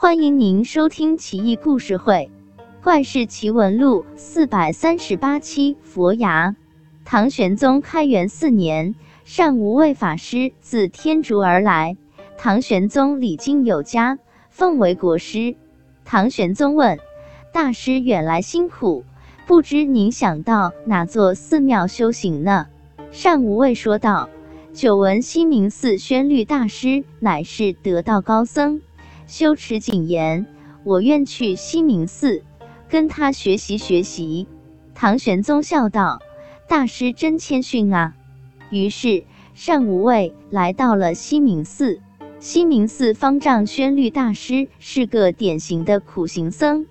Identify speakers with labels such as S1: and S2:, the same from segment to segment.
S1: 欢迎您收听《奇异故事会·怪事奇闻录》四百三十八期。佛牙。唐玄宗开元四年，善无畏法师自天竺而来，唐玄宗礼敬有加，奉为国师。唐玄宗问大师：“远来辛苦，不知您想到哪座寺庙修行呢？”善无畏说道：“久闻西明寺宣律大师乃是得道高僧。”修持谨言，我愿去西明寺跟他学习学习。唐玄宗笑道：“大师真谦逊啊！”于是善无畏来到了西明寺。西明寺方丈宣律大师是个典型的苦行僧，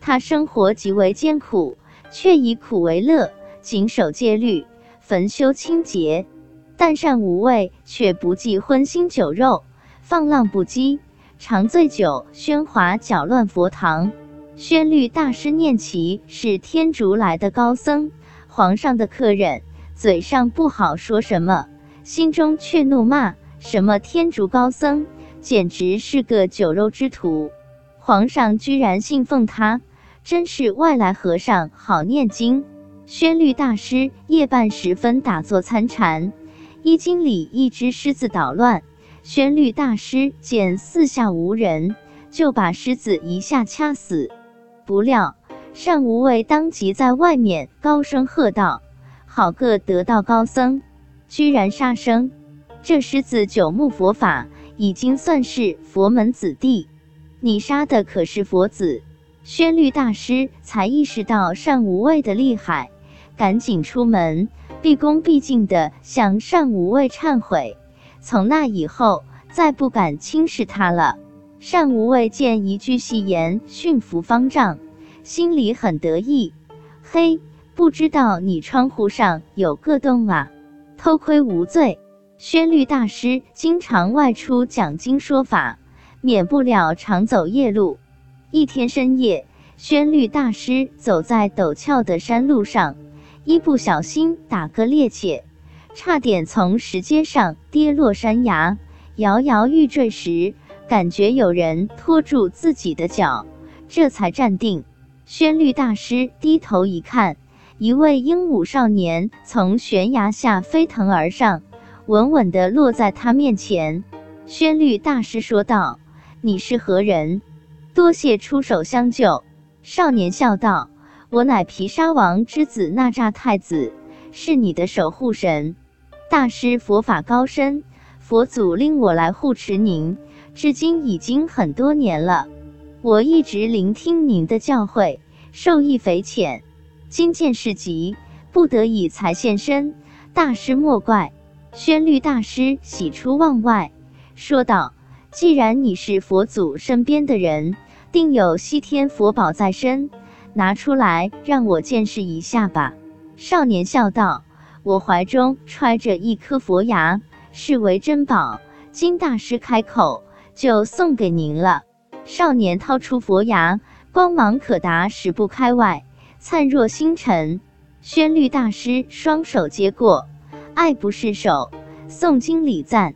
S1: 他生活极为艰苦，却以苦为乐，谨守戒律，焚修清洁。但善无畏却不忌荤腥酒肉，放浪不羁。常醉酒，喧哗搅乱佛堂。宣律大师念其是天竺来的高僧，皇上的客人，嘴上不好说什么，心中却怒骂什么天竺高僧，简直是个酒肉之徒。皇上居然信奉他，真是外来和尚好念经。宣律大师夜半时分打坐参禅，衣襟里一只狮子捣乱。宣律大师见四下无人，就把狮子一下掐死。不料善无畏当即在外面高声喝道：“好个得道高僧，居然杀生！这狮子久慕佛法，已经算是佛门子弟，你杀的可是佛子。”宣律大师才意识到善无畏的厉害，赶紧出门，毕恭毕敬地向善无畏忏悔。从那以后，再不敢轻视他了。善无畏见一句戏言驯服方丈，心里很得意。嘿，不知道你窗户上有个洞啊？偷窥无罪。宣律大师经常外出讲经说法，免不了常走夜路。一天深夜，宣律大师走在陡峭的山路上，一不小心打个趔趄。差点从石阶上跌落山崖，摇摇欲坠时，感觉有人拖住自己的脚，这才站定。宣律大师低头一看，一位英武少年从悬崖下飞腾而上，稳稳地落在他面前。宣律大师说道：“你是何人？多谢出手相救。”少年笑道：“我乃毗沙王之子那吒太子，是你的守护神。”大师佛法高深，佛祖令我来护持您，至今已经很多年了。我一直聆听您的教诲，受益匪浅。今见事急，不得已才现身。大师莫怪。宣律大师喜出望外，说道：“既然你是佛祖身边的人，定有西天佛宝在身，拿出来让我见识一下吧。”少年笑道。我怀中揣着一颗佛牙，视为珍宝。金大师开口，就送给您了。少年掏出佛牙，光芒可达十步开外，灿若星辰。宣律大师双手接过，爱不释手，诵经礼赞。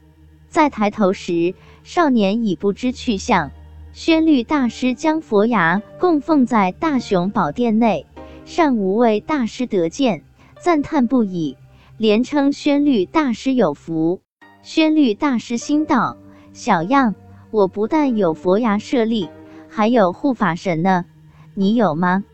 S1: 再抬头时，少年已不知去向。宣律大师将佛牙供奉在大雄宝殿内，善无畏大师得见。赞叹不已，连称宣律大师有福。宣律大师心道：小样，我不但有佛牙舍利，还有护法神呢，你有吗？